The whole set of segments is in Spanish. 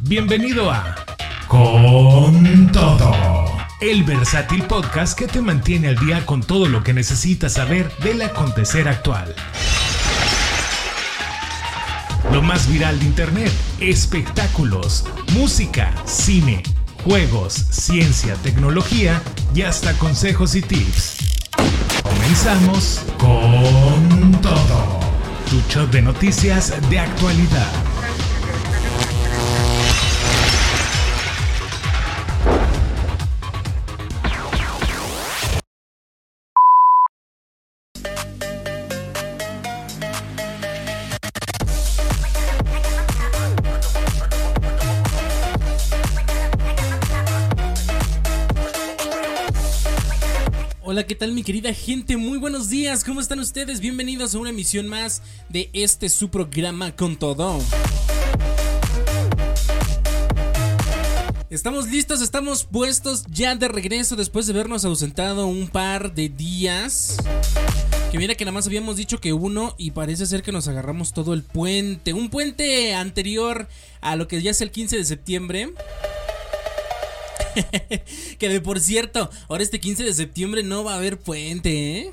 Bienvenido a Con Todo, el versátil podcast que te mantiene al día con todo lo que necesitas saber del acontecer actual. Lo más viral de Internet, espectáculos, música, cine, juegos, ciencia, tecnología y hasta consejos y tips. Comenzamos con todo. Tu show de noticias de actualidad. Hola, ¿qué tal mi querida gente? Muy buenos días, ¿cómo están ustedes? Bienvenidos a una emisión más de este su programa con todo. Estamos listos, estamos puestos ya de regreso después de habernos ausentado un par de días. Que mira que nada más habíamos dicho que uno y parece ser que nos agarramos todo el puente. Un puente anterior a lo que ya es el 15 de septiembre. que de por cierto, ahora este 15 de septiembre no va a haber puente, ¿eh?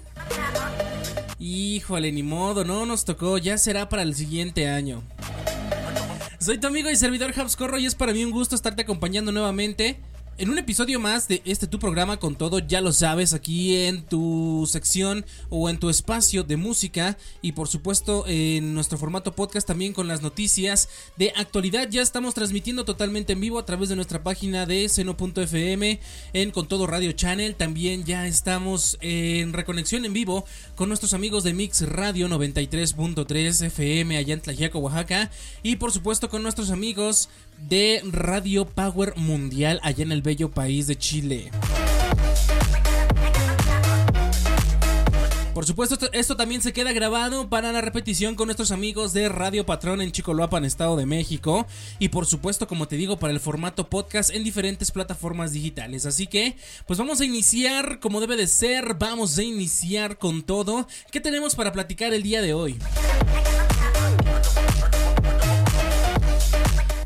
Híjole, ni modo, no nos tocó, ya será para el siguiente año. Soy tu amigo y servidor Habscorro y es para mí un gusto estarte acompañando nuevamente en un episodio más de este tu programa con todo, ya lo sabes, aquí en tu sección o en tu espacio de música y por supuesto en nuestro formato podcast también con las noticias de actualidad. Ya estamos transmitiendo totalmente en vivo a través de nuestra página de seno.fm en Con Todo Radio Channel. También ya estamos en reconexión en vivo con nuestros amigos de Mix Radio 93.3 FM allá en Tlajiaco, Oaxaca y por supuesto con nuestros amigos de Radio Power Mundial allá en el bello país de Chile. Por supuesto, esto, también se queda grabado para la repetición con nuestros amigos de Radio Patrón en Chicoloapan, Estado de México. Y por supuesto, como te digo, para el formato podcast en diferentes plataformas digitales. Así que, pues vamos a iniciar como debe de ser. Vamos a iniciar con todo. ¿Qué tenemos para platicar el día de hoy?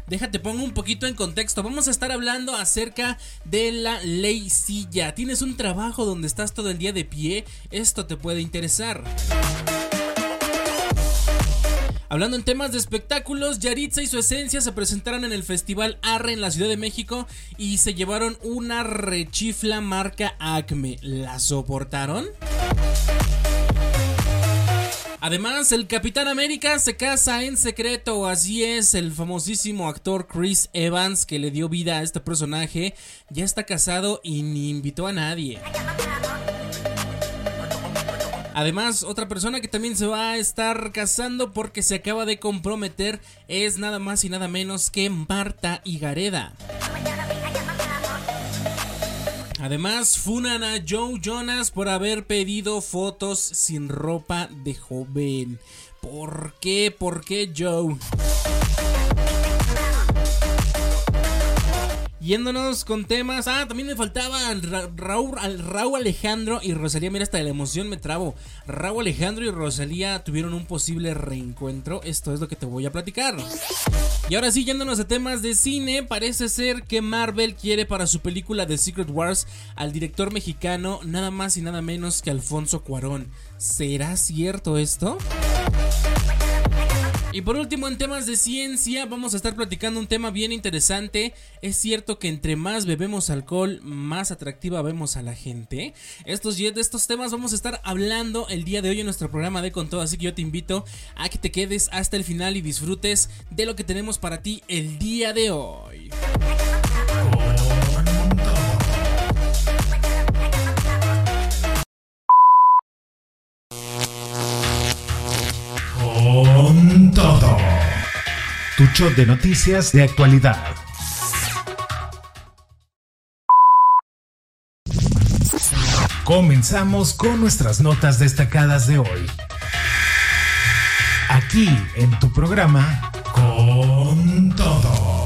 Déjate pongo un poquito en contexto. Vamos a estar hablando acerca de la ley silla. ¿Tienes un trabajo donde estás todo el día de pie? Esto te puede interesar. Hablando en temas de espectáculos, Yaritza y su esencia se presentaron en el Festival Arre en la Ciudad de México y se llevaron una rechifla marca Acme. ¿La soportaron? Además, el Capitán América se casa en secreto, así es, el famosísimo actor Chris Evans que le dio vida a este personaje, ya está casado y ni invitó a nadie. Además, otra persona que también se va a estar casando porque se acaba de comprometer es nada más y nada menos que Marta Higareda. Además, funan a Joe Jonas por haber pedido fotos sin ropa de joven. ¿Por qué? ¿Por qué Joe? Yéndonos con temas. Ah, también me faltaban Ra Raúl, Alejandro y Rosalía. Mira, hasta la emoción me trabo. Raúl Alejandro y Rosalía tuvieron un posible reencuentro. Esto es lo que te voy a platicar. Y ahora sí, yéndonos a temas de cine, parece ser que Marvel quiere para su película de Secret Wars al director mexicano nada más y nada menos que Alfonso Cuarón. ¿Será cierto esto? Y por último, en temas de ciencia, vamos a estar platicando un tema bien interesante. Es cierto que entre más bebemos alcohol, más atractiva vemos a la gente. Estos, de estos temas vamos a estar hablando el día de hoy en nuestro programa de Con Todo. Así que yo te invito a que te quedes hasta el final y disfrutes de lo que tenemos para ti el día de hoy. Tu show de noticias de actualidad. Comenzamos con nuestras notas destacadas de hoy. Aquí en tu programa Con todo.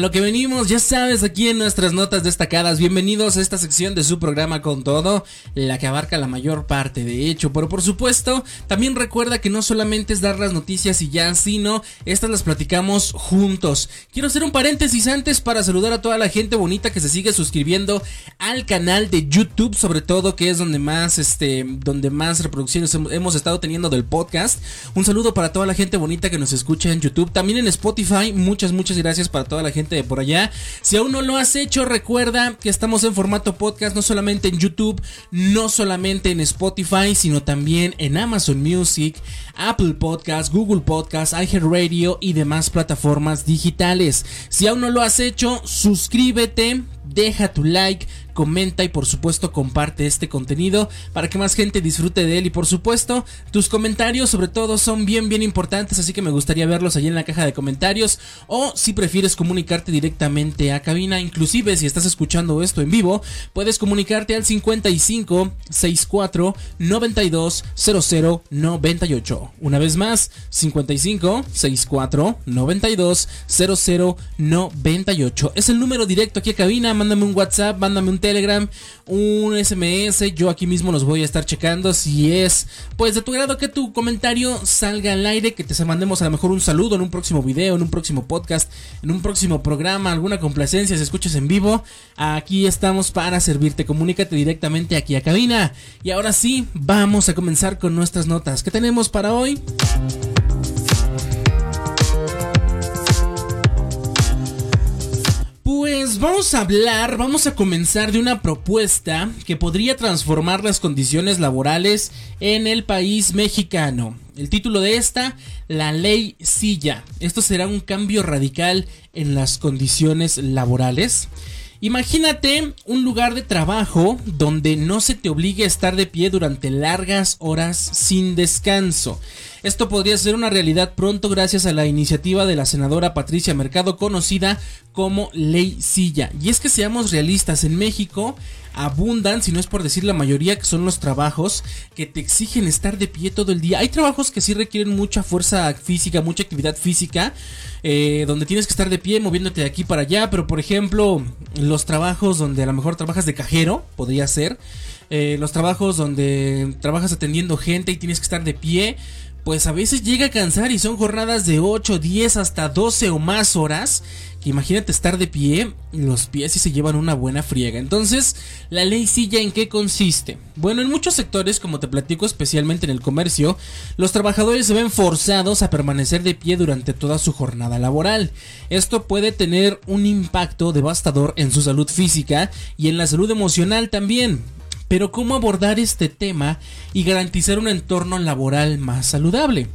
Lo que venimos, ya sabes, aquí en nuestras notas destacadas. Bienvenidos a esta sección de su programa con todo, la que abarca la mayor parte, de hecho. Pero por supuesto, también recuerda que no solamente es dar las noticias y ya, sino estas las platicamos juntos. Quiero hacer un paréntesis antes para saludar a toda la gente bonita que se sigue suscribiendo al canal de YouTube, sobre todo, que es donde más, este, donde más reproducciones hemos estado teniendo del podcast. Un saludo para toda la gente bonita que nos escucha en YouTube, también en Spotify. Muchas, muchas gracias para toda la gente de por allá. Si aún no lo has hecho, recuerda que estamos en formato podcast, no solamente en YouTube, no solamente en Spotify, sino también en Amazon Music, Apple Podcast, Google Podcast, iHeartRadio y demás plataformas digitales. Si aún no lo has hecho, suscríbete, deja tu like, comenta y por supuesto comparte este contenido para que más gente disfrute de él. Y por supuesto tus comentarios sobre todo son bien bien importantes así que me gustaría verlos allí en la caja de comentarios. O si prefieres comunicarte directamente a cabina inclusive si estás escuchando esto en vivo puedes comunicarte al 55 64 92 00 98 una vez más 55 64 92 00 98 es el número directo aquí a cabina. Mándame un whatsapp mándame un Telegram, un SMS. Yo aquí mismo los voy a estar checando. Si es pues de tu grado que tu comentario salga al aire, que te mandemos a lo mejor un saludo en un próximo video, en un próximo podcast, en un próximo programa, alguna complacencia, si escuchas en vivo. Aquí estamos para servirte. Comunícate directamente aquí a cabina. Y ahora sí, vamos a comenzar con nuestras notas. ¿Qué tenemos para hoy? Vamos a hablar, vamos a comenzar de una propuesta que podría transformar las condiciones laborales en el país mexicano. El título de esta, la ley Silla. Esto será un cambio radical en las condiciones laborales. Imagínate un lugar de trabajo donde no se te obligue a estar de pie durante largas horas sin descanso. Esto podría ser una realidad pronto gracias a la iniciativa de la senadora Patricia Mercado conocida como Ley Silla. Y es que seamos realistas, en México abundan, si no es por decir la mayoría, que son los trabajos que te exigen estar de pie todo el día. Hay trabajos que sí requieren mucha fuerza física, mucha actividad física, eh, donde tienes que estar de pie moviéndote de aquí para allá, pero por ejemplo, los trabajos donde a lo mejor trabajas de cajero, podría ser. Eh, los trabajos donde trabajas atendiendo gente y tienes que estar de pie, pues a veces llega a cansar y son jornadas de 8, 10 hasta 12 o más horas. Que imagínate estar de pie, los pies y se llevan una buena friega. Entonces, la ley silla en qué consiste? Bueno, en muchos sectores, como te platico, especialmente en el comercio, los trabajadores se ven forzados a permanecer de pie durante toda su jornada laboral. Esto puede tener un impacto devastador en su salud física y en la salud emocional también. Pero ¿cómo abordar este tema y garantizar un entorno laboral más saludable?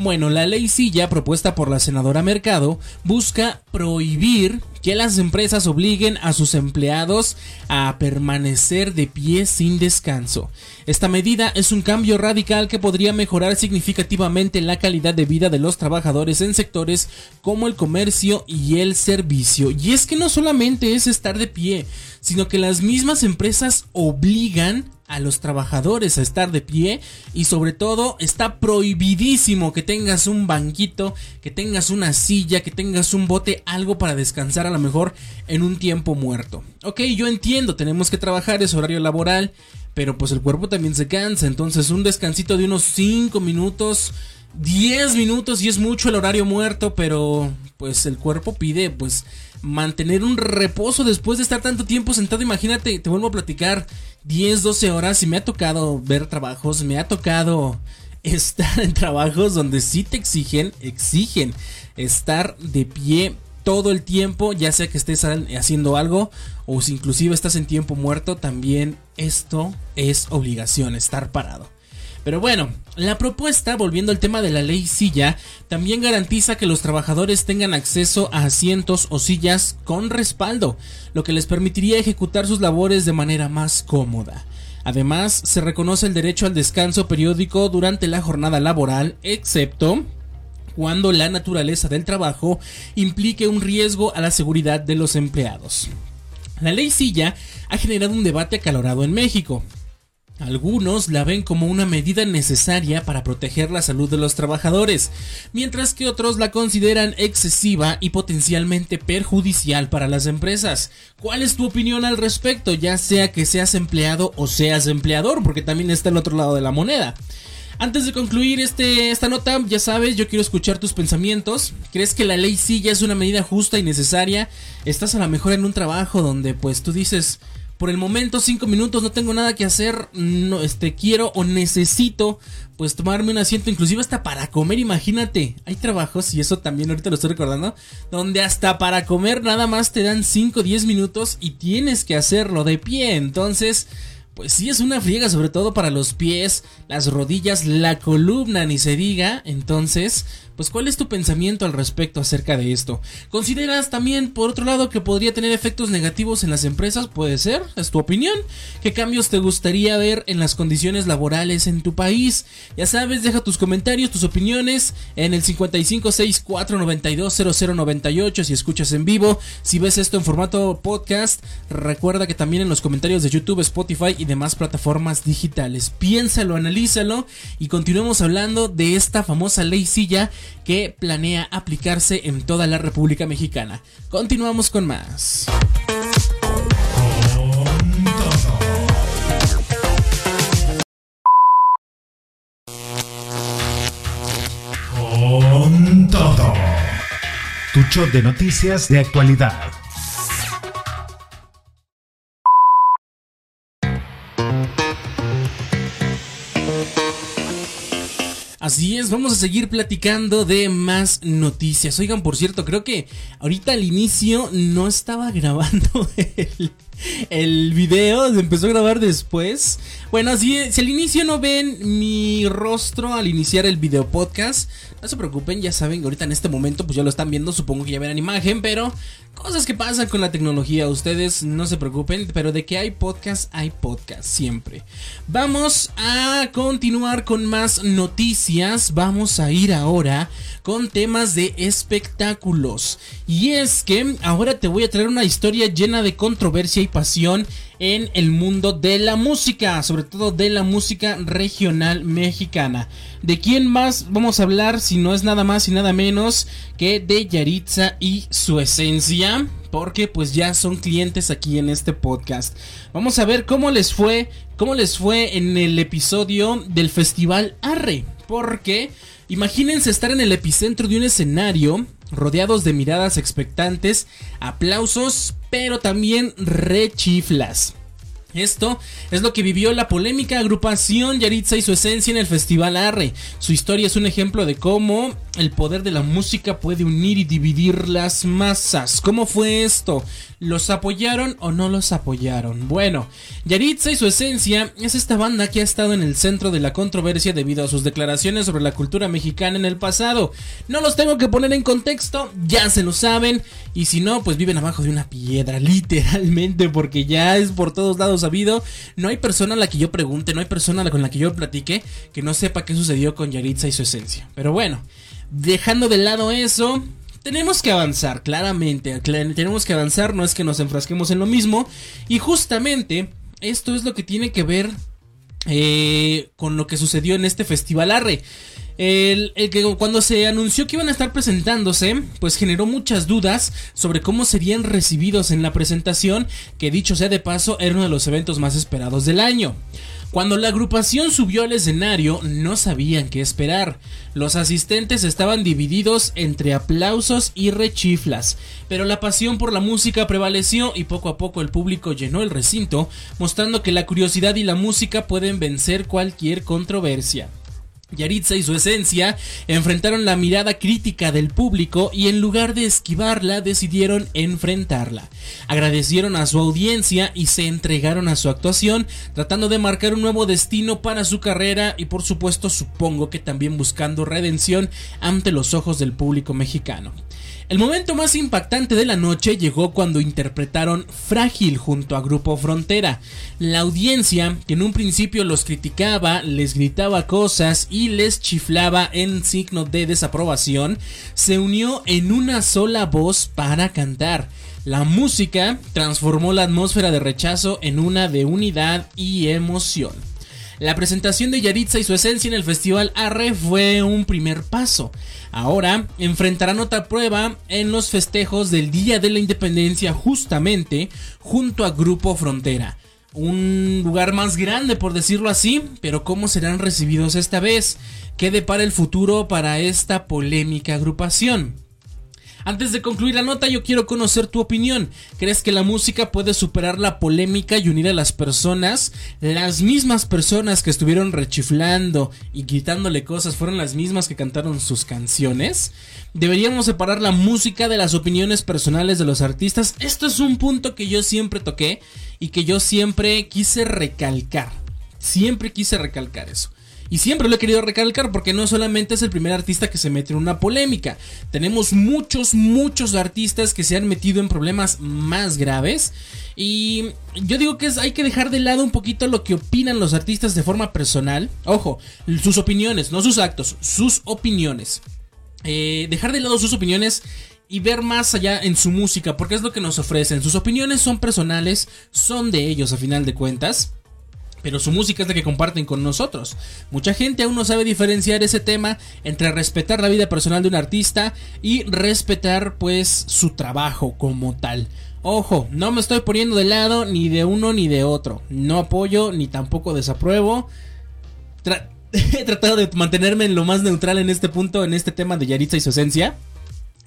Bueno, la ley Silla, propuesta por la senadora Mercado, busca prohibir que las empresas obliguen a sus empleados a permanecer de pie sin descanso. Esta medida es un cambio radical que podría mejorar significativamente la calidad de vida de los trabajadores en sectores como el comercio y el servicio. Y es que no solamente es estar de pie, sino que las mismas empresas obligan a los trabajadores a estar de pie y sobre todo está prohibidísimo que tengas un banquito, que tengas una silla, que tengas un bote, algo para descansar a lo mejor en un tiempo muerto. Ok, yo entiendo, tenemos que trabajar, es horario laboral, pero pues el cuerpo también se cansa, entonces un descansito de unos 5 minutos, 10 minutos y es mucho el horario muerto, pero pues el cuerpo pide pues mantener un reposo después de estar tanto tiempo sentado. Imagínate, te vuelvo a platicar 10, 12 horas y me ha tocado ver trabajos, me ha tocado estar en trabajos donde sí te exigen, exigen estar de pie todo el tiempo, ya sea que estés haciendo algo o si inclusive estás en tiempo muerto, también esto es obligación, estar parado. Pero bueno, la propuesta, volviendo al tema de la ley silla, también garantiza que los trabajadores tengan acceso a asientos o sillas con respaldo, lo que les permitiría ejecutar sus labores de manera más cómoda. Además, se reconoce el derecho al descanso periódico durante la jornada laboral, excepto cuando la naturaleza del trabajo implique un riesgo a la seguridad de los empleados. La ley Silla ha generado un debate acalorado en México, Algunos la ven como una medida necesaria para proteger la salud de los trabajadores, mientras que otros la consideran excesiva y potencialmente perjudicial para las empresas. ¿Cuál es tu opinión al respecto, ya sea que seas empleado o seas empleador? Porque también está el otro lado de la moneda. Antes de concluir este, esta nota, ya sabes, yo quiero escuchar tus pensamientos. ¿Crees que la ley sí ya es una medida justa y necesaria? ¿Estás a lo mejor en un trabajo donde pues tú dices, por el momento, cinco minutos, no tengo nada que hacer, no, este, quiero o necesito, pues tomarme un asiento, inclusive hasta para comer, imagínate, hay trabajos, y eso también ahorita lo estoy recordando, donde hasta para comer nada más te dan 5 o 10 minutos y tienes que hacerlo de pie, entonces... Pues sí, es una friega, sobre todo para los pies, las rodillas, la columna, ni se diga. Entonces, pues ¿cuál es tu pensamiento al respecto acerca de esto? ¿Consideras también, por otro lado, que podría tener efectos negativos en las empresas? Puede ser, es tu opinión. ¿Qué cambios te gustaría ver en las condiciones laborales en tu país? Ya sabes, deja tus comentarios, tus opiniones en el 5564920098 si escuchas en vivo. Si ves esto en formato podcast, recuerda que también en los comentarios de YouTube, Spotify y demás plataformas digitales. Piénsalo, analízalo y continuemos hablando de esta famosa ley silla que planea aplicarse en toda la República Mexicana. Continuamos con más. Con todo. Tu show de noticias de actualidad. Así es, vamos a seguir platicando de más noticias. Oigan, por cierto, creo que ahorita al inicio no estaba grabando el, video, se empezó a grabar después. Bueno, si, si al inicio no ven mi rostro al iniciar el video podcast, no se preocupen, ya saben, ahorita en este momento pues ya lo están viendo, supongo que ya verán imagen, pero cosas que pasan con la tecnología, ustedes no se preocupen, pero de que hay podcast, hay podcast siempre. Vamos a continuar con más noticias, vamos a ir ahora con temas de espectáculos. Y es que ahora te voy a traer una historia llena de controversia y pasión en el mundo de la música, sobre todo de la música regional mexicana. ¿De quién más vamos a hablar si no es nada más y nada menos que de Yaritza y su esencia? Porque pues ya son clientes aquí en este podcast. Vamos a ver cómo les fue, cómo les fue en el episodio del Festival Arre. Porque imagínense estar en el epicentro de un escenario rodeados de miradas expectantes, aplausos, pero también rechiflas. Esto es lo que vivió la polémica agrupación Yaritza y su esencia en el Festival Arre. Su historia es un ejemplo de cómo el poder de la música puede unir y dividir las masas. ¿Cómo fue esto? ¿Los apoyaron o no los apoyaron? Bueno, Yaritza y su esencia es esta banda que ha estado en el centro de la controversia debido a sus declaraciones sobre la cultura mexicana en el pasado. No los tengo que poner en contexto, ya se lo saben. Y si no, pues viven abajo de una piedra, literalmente, porque ya es por todos lados sabido. No hay persona a la que yo pregunte, no hay persona con la que yo platique que no sepa qué sucedió con Yaritza y su esencia. Pero bueno, dejando de lado eso, tenemos que avanzar, claramente. Tenemos que avanzar, no es que nos enfrasquemos en lo mismo. Y justamente esto es lo que tiene que ver eh, con lo que sucedió en este festival Arre. El, que cuando se anunció que iban a estar presentándose, pues generó muchas dudas sobre cómo serían recibidos en la presentación, que dicho sea de paso, era uno de los eventos más esperados del año. Cuando la agrupación subió al escenario no sabían qué esperar. Los asistentes estaban divididos entre aplausos y rechiflas, pero la pasión por la música prevaleció y poco a poco el público llenó el recinto, mostrando que la curiosidad y la música pueden vencer cualquier controversia. Yaritza y su esencia enfrentaron la mirada crítica del público y en lugar de esquivarla decidieron enfrentarla. Agradecieron a su audiencia y se entregaron a su actuación, tratando de marcar un nuevo destino para su carrera y por supuesto supongo que también buscando redención ante los ojos del público mexicano. El momento más impactante de la noche llegó cuando interpretaron Frágil junto a Grupo Frontera. La audiencia, que en un principio los criticaba, les gritaba cosas y les chiflaba en signo de desaprobación, se unió en una sola voz para cantar. La música transformó la atmósfera de rechazo en una de unidad y emoción. La presentación de Yaritza y su esencia en el Festival Arre fue un primer paso. Ahora enfrentarán otra prueba en los festejos del Día de la Independencia justamente junto a Grupo Frontera. Un lugar más grande por decirlo así, pero ¿cómo serán recibidos esta vez? ¿Qué depara el futuro para esta polémica agrupación? Antes de concluir la nota, yo quiero conocer tu opinión. ¿Crees que la música puede superar la polémica y unir a las personas? Las mismas personas que estuvieron rechiflando y quitándole cosas fueron las mismas que cantaron sus canciones. ¿Deberíamos separar la música de las opiniones personales de los artistas? Esto es un punto que yo siempre toqué y que yo siempre quise recalcar. Siempre quise recalcar eso. Y siempre lo he querido recalcar porque no solamente es el primer artista que se mete en una polémica. Tenemos muchos, muchos artistas que se han metido en problemas más graves. Y yo digo que hay que dejar de lado un poquito lo que opinan los artistas de forma personal. Ojo, sus opiniones, no sus actos, sus opiniones. Eh, dejar de lado sus opiniones y ver más allá en su música, porque es lo que nos ofrecen. Sus opiniones son personales, son de ellos a final de cuentas pero su música es la que comparten con nosotros. Mucha gente aún no sabe diferenciar ese tema entre respetar la vida personal de un artista y respetar pues su trabajo como tal. Ojo, no me estoy poniendo de lado ni de uno ni de otro. No apoyo ni tampoco desapruebo. he tratado de mantenerme en lo más neutral en este punto, en este tema de Yaritza y su esencia.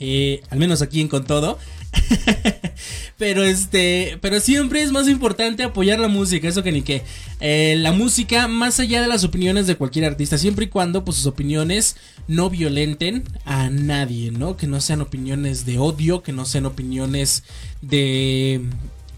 Eh, al menos aquí en Con Todo. pero este, pero siempre es más importante apoyar la música, eso que ni que. Eh, la música, más allá de las opiniones de cualquier artista, siempre y cuando pues, sus opiniones no violenten a nadie, ¿no? Que no sean opiniones de odio, que no sean opiniones de,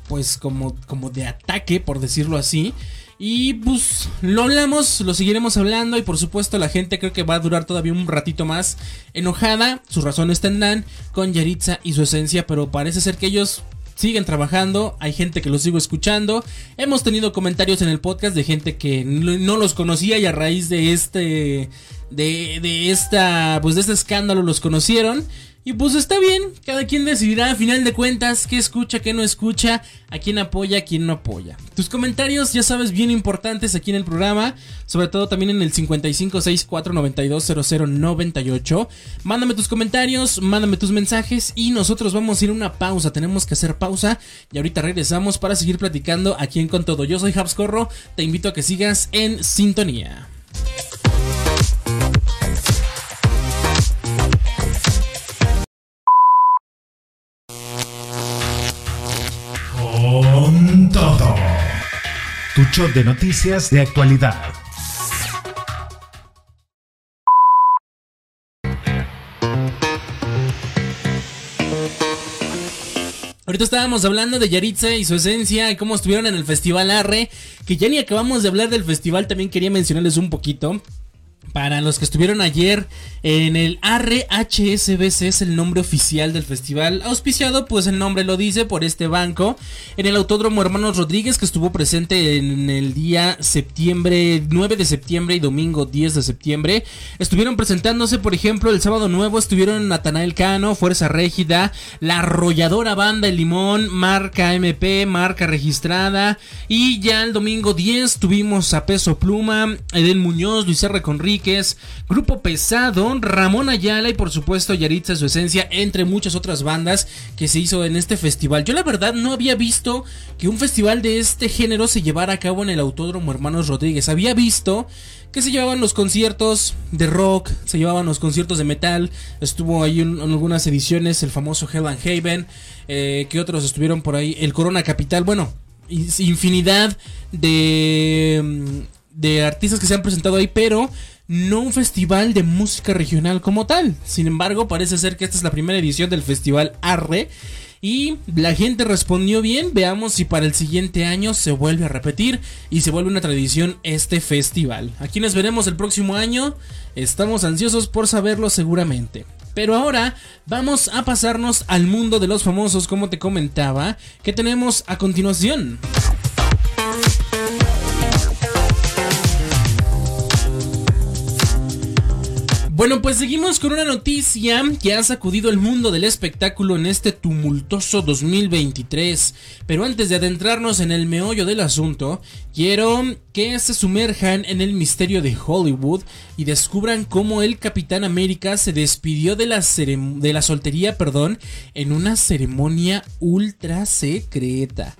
pues como, como de ataque, por decirlo así. Y pues lo hablamos, lo seguiremos hablando y por supuesto la gente creo que va a durar todavía un ratito más enojada, sus razones tendrán con Yaritza y su esencia, pero parece ser que ellos siguen trabajando, hay gente que los sigo escuchando, hemos tenido comentarios en el podcast de gente que no los conocía y a raíz de este de, de esta pues de este escándalo los conocieron y pues está bien, cada quien decidirá a final de cuentas qué escucha, qué no escucha, a quién apoya, a quién no apoya. Tus comentarios, ya sabes, bien importantes aquí en el programa, sobre todo también en el 5564920098. Mándame tus comentarios, mándame tus mensajes y nosotros vamos a ir a una pausa, tenemos que hacer pausa y ahorita regresamos para seguir platicando aquí en Con Todo. Yo soy Habscorro, te invito a que sigas en sintonía. Tu show de noticias de actualidad. Ahorita estábamos hablando de Yaritza y su esencia y cómo estuvieron en el Festival Arre, que ya ni acabamos de hablar del festival, también quería mencionarles un poquito. Para los que estuvieron ayer en el RHSBC es el nombre oficial del festival, auspiciado pues el nombre lo dice por este banco, en el Autódromo Hermanos Rodríguez que estuvo presente en el día septiembre 9 de septiembre y domingo 10 de septiembre. Estuvieron presentándose por ejemplo el sábado nuevo estuvieron Natanael Cano, Fuerza Régida, la arrolladora banda El Limón, marca MP, marca registrada y ya el domingo 10 tuvimos a Peso Pluma, Eden Muñoz, Luis R. Conrique, es Grupo Pesado, Ramón Ayala y por supuesto Yaritza su esencia, entre muchas otras bandas que se hizo en este festival. Yo la verdad no había visto que un festival de este género se llevara a cabo en el Autódromo Hermanos Rodríguez. Había visto que se llevaban los conciertos de rock, se llevaban los conciertos de metal, estuvo ahí en, algunas ediciones el famoso Hell and Haven, eh, que otros estuvieron por ahí, el Corona Capital, bueno, infinidad de, de artistas que se han presentado ahí, pero no un festival de música regional como tal. Sin embargo, parece ser que esta es la primera edición del festival Arre. Y la gente respondió bien. Veamos si para el siguiente año se vuelve a repetir y se vuelve una tradición este festival. Aquí nos veremos el próximo año. Estamos ansiosos por saberlo seguramente. Pero ahora vamos a pasarnos al mundo de los famosos, como te comentaba, que tenemos a continuación. Bueno, pues seguimos con una noticia que ha sacudido el mundo del espectáculo en este tumultuoso 2023. Pero antes de adentrarnos en el meollo del asunto, quiero que se sumerjan en el misterio de Hollywood y descubran cómo el Capitán América se despidió de la, de la soltería perdón, en una ceremonia ultra secreta.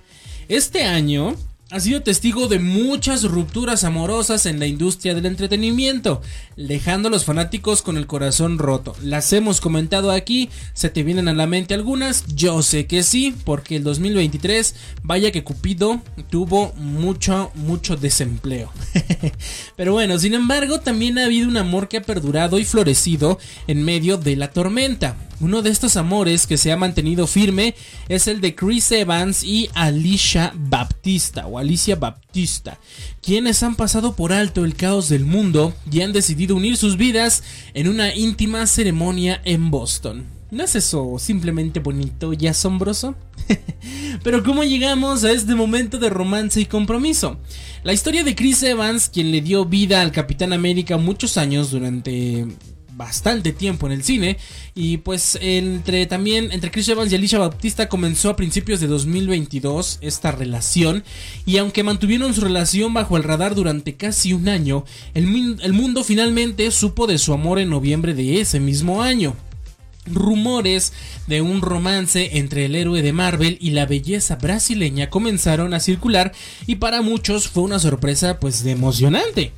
Este año, ha sido testigo de muchas rupturas amorosas en la industria del entretenimiento, dejando a los fanáticos con el corazón roto. Las hemos comentado aquí, se te vienen a la mente algunas, yo sé que sí, porque el 2023, vaya que Cupido tuvo mucho, mucho desempleo. Pero bueno, sin embargo, también ha habido un amor que ha perdurado y florecido en medio de la tormenta. Uno de estos amores que se ha mantenido firme es el de Chris Evans y Alicia Baptista o Alicia Baptista, quienes han pasado por alto el caos del mundo y han decidido unir sus vidas en una íntima ceremonia en Boston. ¿No es eso simplemente bonito y asombroso? Pero ¿cómo llegamos a este momento de romance y compromiso? La historia de Chris Evans, quien le dio vida al Capitán América muchos años durante bastante tiempo en el cine. Y pues entre también entre Chris Evans y Alicia Bautista comenzó a principios de 2022 esta relación. Y aunque mantuvieron su relación bajo el radar durante casi un año, el, el mundo finalmente supo de su amor en noviembre de ese mismo año rumores de un romance entre el héroe de Marvel y la belleza brasileña comenzaron a circular y para muchos fue una sorpresa pues de emocionante.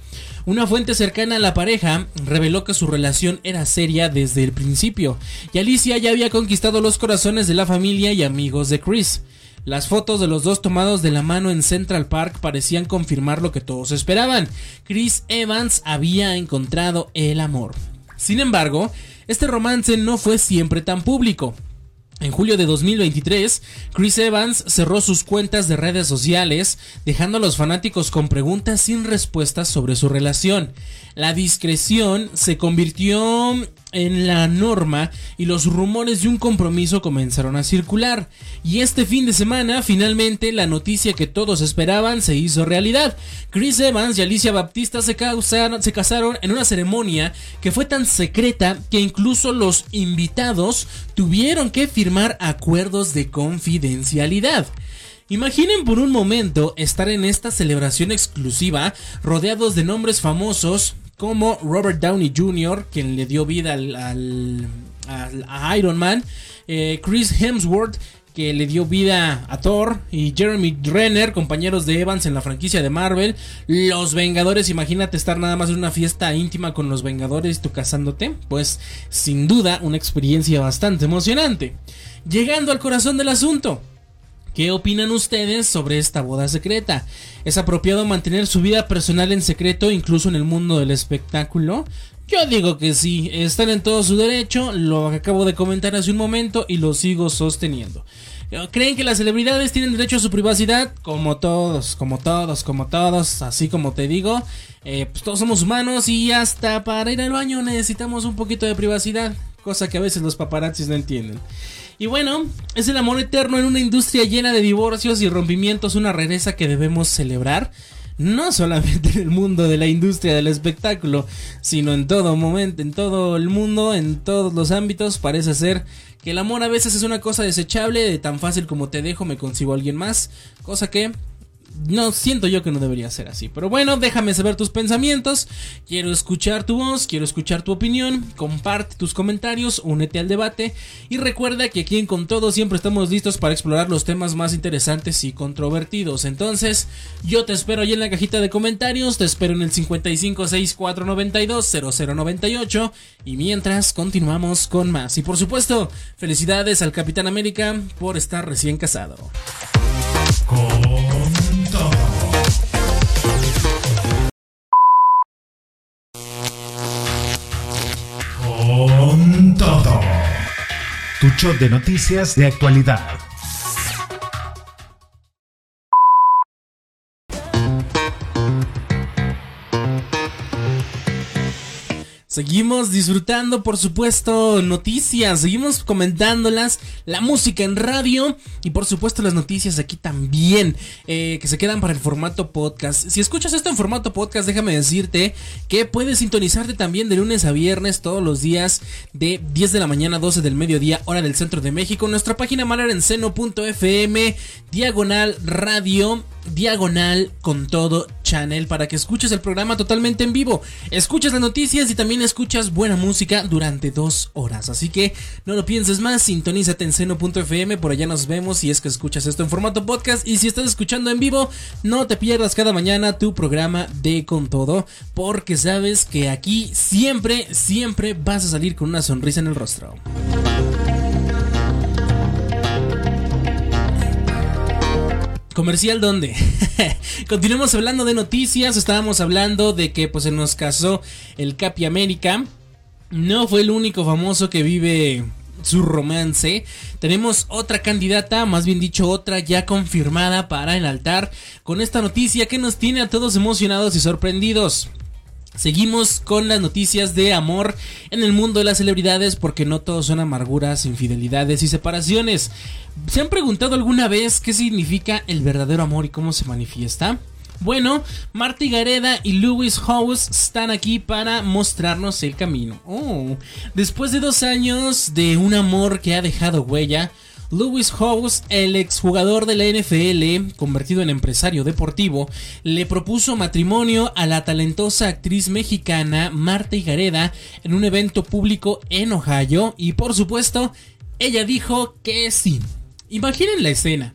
Una fuente cercana a la pareja reveló que su relación era seria desde el principio y Alicia ya había conquistado los corazones de la familia y amigos de Chris. Las fotos de los dos tomados de la mano en Central Park parecían confirmar lo que todos esperaban. Chris Evans había encontrado el amor. Sin embargo, este romance no fue siempre tan público. En julio de 2023, Chris Evans cerró sus cuentas de redes sociales, dejando a los fanáticos con preguntas sin respuestas sobre su relación. La discreción se convirtió en la norma y los rumores de un compromiso comenzaron a circular. Y este fin de semana, finalmente, la noticia que todos esperaban se hizo realidad. Chris Evans y Alicia Baptista se, se casaron en una ceremonia que fue tan secreta que incluso los invitados tuvieron que firmar acuerdos de confidencialidad. Imaginen por un momento estar en esta celebración exclusiva rodeados de nombres famosos como Robert Downey Jr., quien le dio vida al, a Iron Man, eh, Chris Hemsworth, que le dio vida a Thor, y Jeremy Renner, compañeros de Evans en la franquicia de Marvel, Los Vengadores, imagínate estar nada más en una fiesta íntima con los Vengadores, tú casándote, pues sin duda una experiencia bastante emocionante. Llegando al corazón del asunto. ¿Qué opinan ustedes sobre esta boda secreta? ¿Es apropiado mantener su vida personal en secreto incluso en el mundo del espectáculo? Yo digo que sí, están en todo su derecho, lo acabo de comentar hace un momento y lo sigo sosteniendo. ¿Creen que las celebridades tienen derecho a su privacidad? Como todos, como todos, como todos, así como te digo, eh, pues todos somos humanos y hasta para ir al baño necesitamos un poquito de privacidad, cosa que a veces los paparazzis no entienden. Y bueno, es el amor eterno en una industria llena de divorcios y rompimientos, una rareza que debemos celebrar. No solamente en el mundo de la industria del espectáculo, sino en todo momento, en todo el mundo, en todos los ámbitos, parece ser que el amor a veces es una cosa desechable, de tan fácil como te dejo me consigo a alguien más, cosa que no siento yo que no debería ser así. Pero bueno, déjame saber tus pensamientos. Quiero escuchar tu voz, quiero escuchar tu opinión. Comparte tus comentarios, únete al debate. Y recuerda que aquí en Con Todo siempre estamos listos para explorar los temas más interesantes y controvertidos. Entonces, yo te espero ahí en la cajita de comentarios. Te espero en el 5564920098. Y mientras, continuamos con más. Y por supuesto, felicidades al Capitán América por estar recién casado. Tu shot de noticias de actualidad. Seguimos disfrutando, por supuesto, noticias, seguimos comentándolas, la música en radio y por supuesto las noticias aquí también, eh, que se quedan para el formato podcast. Si escuchas esto en formato podcast, déjame decirte que puedes sintonizarte también de lunes a viernes todos los días de 10 de la mañana a 12 del mediodía, hora del centro de México. Nuestra página malarenceno.fm, diagonal radio diagonal con todo channel para que escuches el programa totalmente en vivo, escuches las noticias y también escuchas buena música durante dos horas. Así que no lo pienses más, sintonízate en seno.fm, por allá nos vemos si es que escuchas esto en formato podcast y si estás escuchando en vivo, no te pierdas cada mañana tu programa de con todo, porque sabes que aquí siempre, siempre vas a salir con una sonrisa en el rostro. ¿Comercial dónde? Continuemos hablando de noticias. Estábamos hablando de que pues se nos casó el Capi América. No fue el único famoso que vive su romance. Tenemos otra candidata, más bien dicho otra ya confirmada para el altar con esta noticia que nos tiene a todos emocionados y sorprendidos. Seguimos con las noticias de amor en el mundo de las celebridades porque no todos son amarguras, infidelidades y separaciones. ¿Se han preguntado alguna vez qué significa el verdadero amor y cómo se manifiesta? Bueno, Marty Gareda y Lewis House están aquí para mostrarnos el camino. Oh, después de dos años de un amor que ha dejado huella, Lewis House, el exjugador de la NFL, convertido en empresario deportivo, le propuso matrimonio a la talentosa actriz mexicana Marta Gareda en un evento público en Ohio y por supuesto, ella dijo que sí. Imaginen la escena.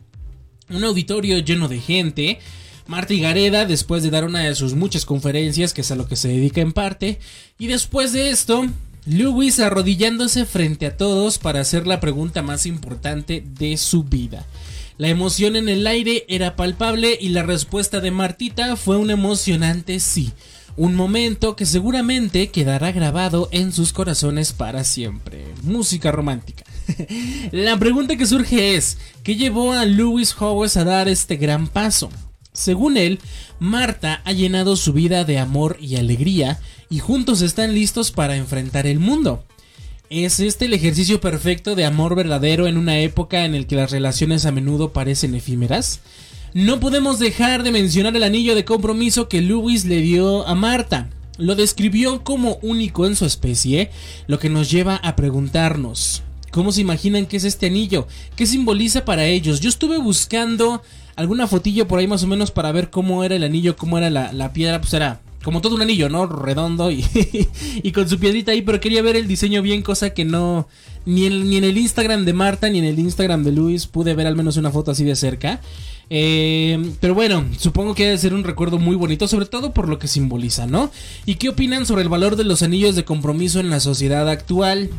Un auditorio lleno de gente, Marta Gareda, después de dar una de sus muchas conferencias, que es a lo que se dedica en parte, y después de esto, Lewis arrodillándose frente a todos para hacer la pregunta más importante de su vida. La emoción en el aire era palpable y la respuesta de Martita fue un emocionante sí. Un momento que seguramente quedará grabado en sus corazones para siempre. Música romántica. la pregunta que surge es, ¿qué llevó a Lewis Howes a dar este gran paso? Según él, Marta ha llenado su vida de amor y alegría y juntos están listos para enfrentar el mundo. ¿Es este el ejercicio perfecto de amor verdadero en una época en la que las relaciones a menudo parecen efímeras? No podemos dejar de mencionar el anillo de compromiso que Lewis le dio a Marta. Lo describió como único en su especie, lo que nos lleva a preguntarnos, ¿cómo se imaginan que es este anillo? ¿Qué simboliza para ellos? Yo estuve buscando alguna fotillo por ahí más o menos para ver cómo era el anillo, cómo era la, la piedra, pues era como todo un anillo, ¿no? Redondo y, con su piedrita ahí, pero quería ver el diseño bien, cosa que no... Ni en, ni en el Instagram de Marta ni en el Instagram de Luis pude ver al menos una foto así de cerca. Eh, pero bueno, supongo que debe ser un recuerdo muy bonito, sobre todo por lo que simboliza, ¿no? ¿Y qué opinan sobre el valor de los anillos de compromiso en la sociedad actual?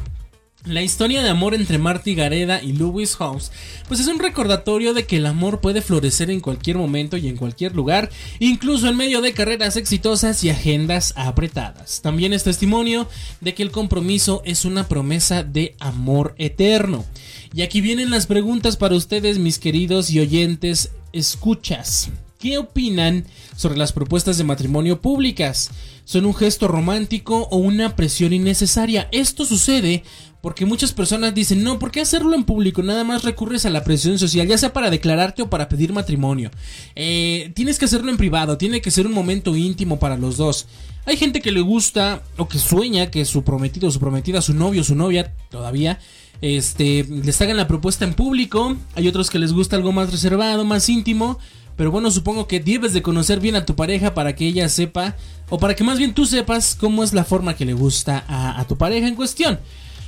La historia de amor entre Marty Gareda y Lewis House, pues es un recordatorio de que el amor puede florecer en cualquier momento y en cualquier lugar, incluso en medio de carreras exitosas y agendas apretadas. También es testimonio de que el compromiso es una promesa de amor eterno. Y aquí vienen las preguntas para ustedes, mis queridos y oyentes escuchas. ¿Qué opinan sobre las propuestas de matrimonio públicas? ¿Son un gesto romántico o una presión innecesaria? Esto sucede porque muchas personas dicen, no, ¿por qué hacerlo en público? Nada más recurres a la presión social, ya sea para declararte o para pedir matrimonio. Eh, tienes que hacerlo en privado, tiene que ser un momento íntimo para los dos. Hay gente que le gusta o que sueña que su prometido, su prometida, su novio, su novia, todavía, este, les hagan la propuesta en público. Hay otros que les gusta algo más reservado, más íntimo. Pero bueno, supongo que debes de conocer bien a tu pareja para que ella sepa, o para que más bien tú sepas cómo es la forma que le gusta a, a tu pareja en cuestión.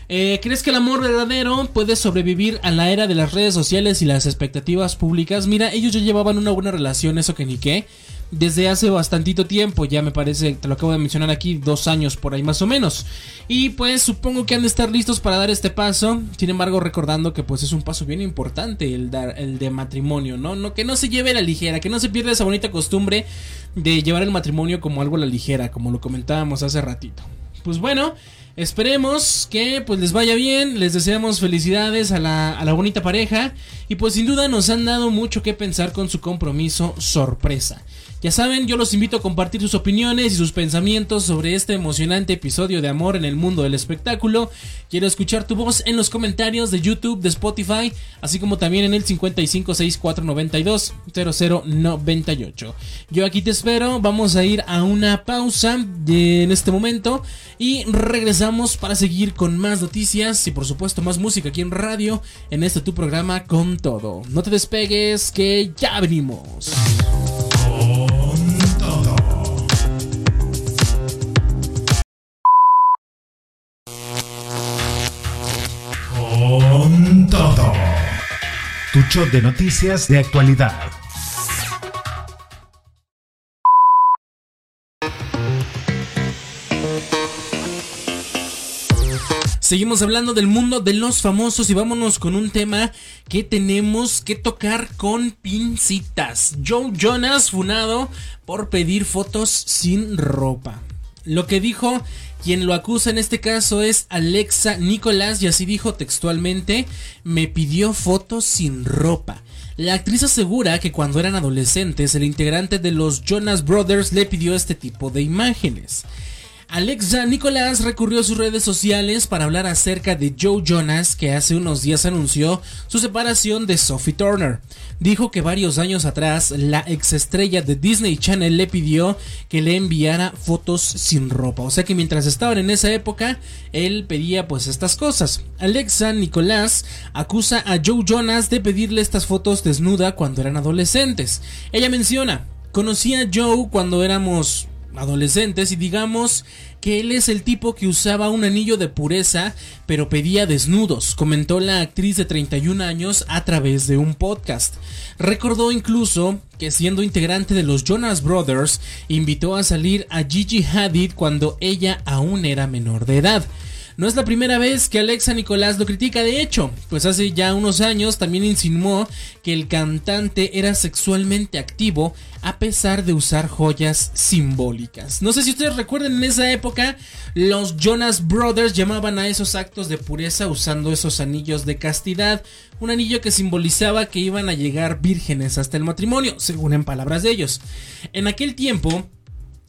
Eh, ¿Crees que el amor verdadero puede sobrevivir a la era de las redes sociales y las expectativas públicas? Mira, ellos ya llevaban una buena relación, eso que ni qué. Desde hace bastantito tiempo, ya me parece, te lo acabo de mencionar aquí, dos años por ahí más o menos. Y pues supongo que han de estar listos para dar este paso. Sin embargo, recordando que pues es un paso bien importante el, dar, el de matrimonio, ¿no? no que no se lleve la ligera, que no se pierda esa bonita costumbre de llevar el matrimonio como algo a la ligera, como lo comentábamos hace ratito. Pues bueno, Esperemos que pues les vaya bien, les deseamos felicidades a la, a la bonita pareja y pues sin duda nos han dado mucho que pensar con su compromiso sorpresa. Ya saben, yo los invito a compartir sus opiniones y sus pensamientos sobre este emocionante episodio de amor en el mundo del espectáculo. Quiero escuchar tu voz en los comentarios de YouTube, de Spotify, así como también en el 5564920098. Yo aquí te espero, vamos a ir a una pausa en este momento y regresamos para seguir con más noticias y por supuesto más música aquí en radio en este tu programa con todo. No te despegues que ya venimos. De noticias de actualidad. Seguimos hablando del mundo de los famosos y vámonos con un tema que tenemos que tocar con pincitas. Joe Jonas funado por pedir fotos sin ropa. Lo que dijo quien lo acusa en este caso es Alexa Nicolás y así dijo textualmente, me pidió fotos sin ropa. La actriz asegura que cuando eran adolescentes el integrante de los Jonas Brothers le pidió este tipo de imágenes. Alexa Nicolás recurrió a sus redes sociales para hablar acerca de Joe Jonas, que hace unos días anunció su separación de Sophie Turner. Dijo que varios años atrás la exestrella de Disney Channel le pidió que le enviara fotos sin ropa. O sea que mientras estaban en esa época, él pedía pues estas cosas. Alexa Nicolás acusa a Joe Jonas de pedirle estas fotos desnuda cuando eran adolescentes. Ella menciona, conocí a Joe cuando éramos adolescentes y digamos que él es el tipo que usaba un anillo de pureza pero pedía desnudos, comentó la actriz de 31 años a través de un podcast. Recordó incluso que siendo integrante de los Jonas Brothers invitó a salir a Gigi Hadid cuando ella aún era menor de edad. No es la primera vez que Alexa Nicolás lo critica, de hecho, pues hace ya unos años también insinuó que el cantante era sexualmente activo a pesar de usar joyas simbólicas. No sé si ustedes recuerdan en esa época, los Jonas Brothers llamaban a esos actos de pureza usando esos anillos de castidad, un anillo que simbolizaba que iban a llegar vírgenes hasta el matrimonio, según en palabras de ellos. En aquel tiempo,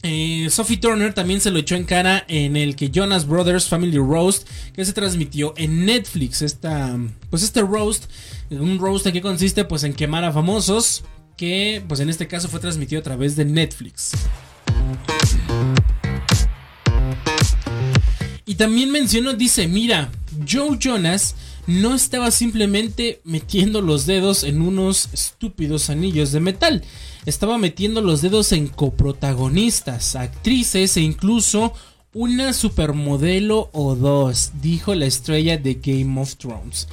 eh, Sophie Turner también se lo echó en cara en el que Jonas Brothers Family Roast que se transmitió en Netflix. Esta, pues este roast, un roast en que consiste pues en quemar a famosos que pues en este caso fue transmitido a través de Netflix. Y también mencionó, dice, mira, Joe Jonas no estaba simplemente metiendo los dedos en unos estúpidos anillos de metal estaba metiendo los dedos en coprotagonistas, actrices e incluso una supermodelo o dos, dijo la estrella de Game of Thrones.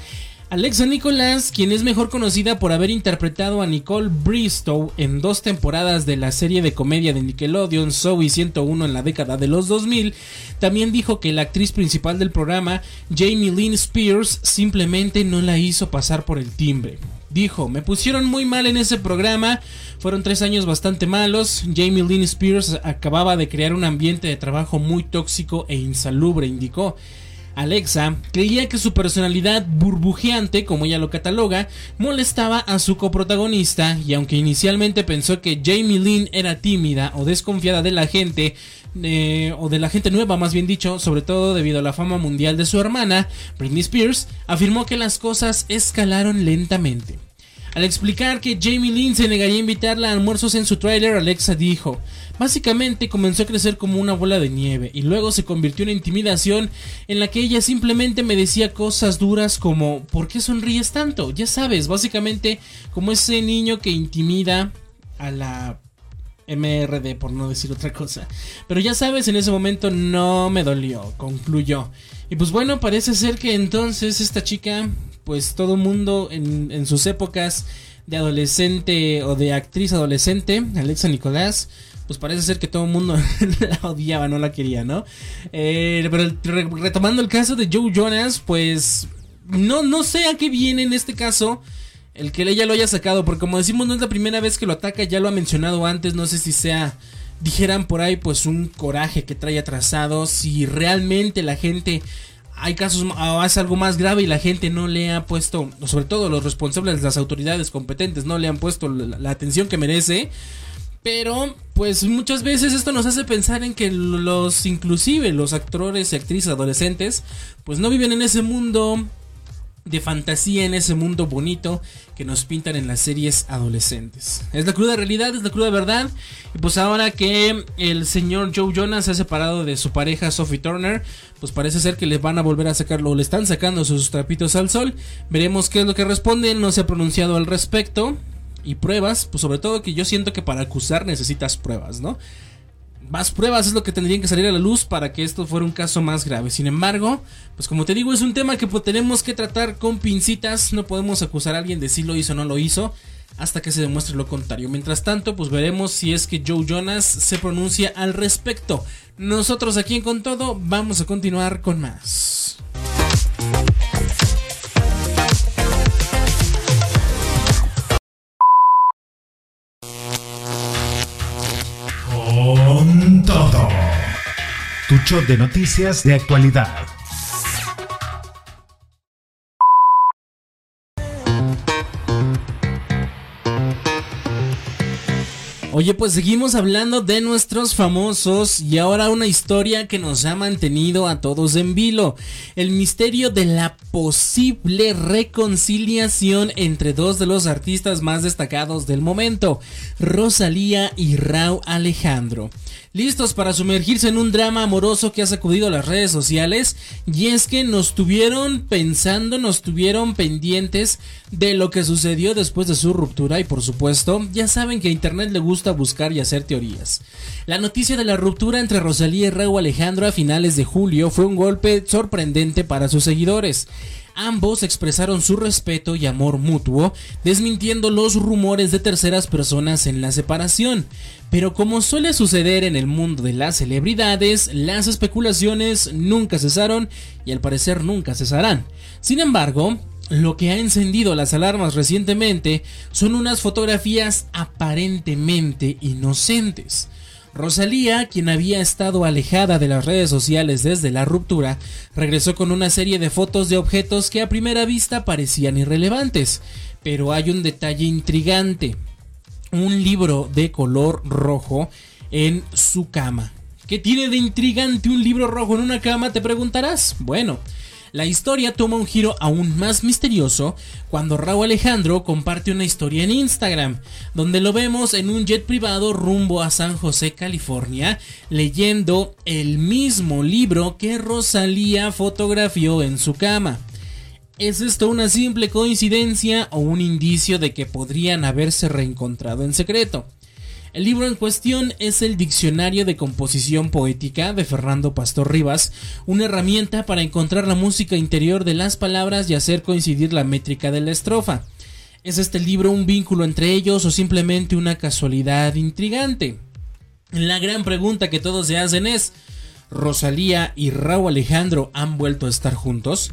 Alexa Nicholas, quien es mejor conocida por haber interpretado a Nicole Bristow en dos temporadas de la serie de comedia de Nickelodeon Zoe 101 en la década de los 2000, también dijo que la actriz principal del programa, Jamie Lynn Spears, simplemente no la hizo pasar por el timbre. Dijo, me pusieron muy mal en ese programa, fueron tres años bastante malos, Jamie Lynn Spears acababa de crear un ambiente de trabajo muy tóxico e insalubre, indicó. Alexa creía que su personalidad burbujeante, como ella lo cataloga, molestaba a su coprotagonista y aunque inicialmente pensó que Jamie Lynn era tímida o desconfiada de la gente, eh, o de la gente nueva más bien dicho, sobre todo debido a la fama mundial de su hermana, Britney Spears, afirmó que las cosas escalaron lentamente. Al explicar que Jamie Lynn se negaría a invitarla a almuerzos en su trailer, Alexa dijo, básicamente comenzó a crecer como una bola de nieve y luego se convirtió en intimidación en la que ella simplemente me decía cosas duras como ¿por qué sonríes tanto? Ya sabes, básicamente como ese niño que intimida a la MRD, por no decir otra cosa. Pero ya sabes, en ese momento no me dolió, concluyó. Y pues bueno, parece ser que entonces esta chica pues todo mundo en, sus épocas de adolescente o de actriz adolescente, Alexa Nicolás, pues parece ser que todo el mundo la odiaba, no la quería, ¿no? Eh, pero retomando el caso de Joe Jonas, pues no, no sé a qué viene en este caso el que ella lo haya sacado, porque como decimos no es la primera vez que lo ataca, ya lo ha mencionado antes, no sé si sea, dijeran por ahí, pues un coraje que trae atrasado, si realmente la gente hay casos, hace algo más grave y la gente no le ha puesto, sobre todo los responsables, las autoridades competentes, no le han puesto la, atención que merece. Pero, pues muchas veces esto nos hace pensar en que los, inclusive los actores y actrices adolescentes, pues no viven en ese mundo de fantasía en ese mundo bonito que nos pintan en las series adolescentes. Es la cruda realidad, es la cruda verdad. Y pues ahora que el señor Joe Jonas se ha separado de su pareja Sophie Turner, pues parece ser que le van a volver a sacarlo, o le están sacando sus trapitos al sol. Veremos qué es lo que responde, no se ha pronunciado al respecto. Y pruebas, pues sobre todo que yo siento que para acusar necesitas pruebas, ¿no? Más pruebas es lo que tendrían que salir a la luz para que esto fuera un caso más grave. Sin embargo, pues como te digo, es un tema que pues, tenemos que tratar con pincitas. No podemos acusar a alguien de si lo hizo o no lo hizo hasta que se demuestre lo contrario. Mientras tanto, pues veremos si es que Joe Jonas se pronuncia al respecto. Nosotros aquí en Con Todo vamos a continuar con más. Tu show de noticias de actualidad. Oye, pues seguimos hablando de nuestros famosos y ahora una historia que nos ha mantenido a todos en vilo. El misterio de la posible reconciliación entre dos de los artistas más destacados del momento, Rosalía y Raúl Alejandro listos para sumergirse en un drama amoroso que ha sacudido las redes sociales y es que nos tuvieron pensando, nos tuvieron pendientes de lo que sucedió después de su ruptura y por supuesto ya saben que a internet le gusta buscar y hacer teorías. La noticia de la ruptura entre Rosalía y Raúl Alejandro a finales de julio fue un golpe sorprendente para sus seguidores. Ambos expresaron su respeto y amor mutuo, desmintiendo los rumores de terceras personas en la separación. Pero como suele suceder en el mundo de las celebridades, las especulaciones nunca cesaron y al parecer nunca cesarán. Sin embargo, lo que ha encendido las alarmas recientemente son unas fotografías aparentemente inocentes. Rosalía, quien había estado alejada de las redes sociales desde la ruptura, regresó con una serie de fotos de objetos que a primera vista parecían irrelevantes, pero hay un detalle intrigante. Un libro de color rojo en su cama. ¿Qué tiene de intrigante un libro rojo en una cama? Te preguntarás. Bueno, la historia toma un giro aún más misterioso cuando Raúl Alejandro comparte una historia en Instagram, donde lo vemos en un jet privado rumbo a San José, California, leyendo el mismo libro que Rosalía fotografió en su cama. ¿Es esto una simple coincidencia o un indicio de que podrían haberse reencontrado en secreto? El libro en cuestión es el Diccionario de Composición Poética de Fernando Pastor Rivas, una herramienta para encontrar la música interior de las palabras y hacer coincidir la métrica de la estrofa. ¿Es este libro un vínculo entre ellos o simplemente una casualidad intrigante? La gran pregunta que todos se hacen es, ¿Rosalía y Raúl Alejandro han vuelto a estar juntos?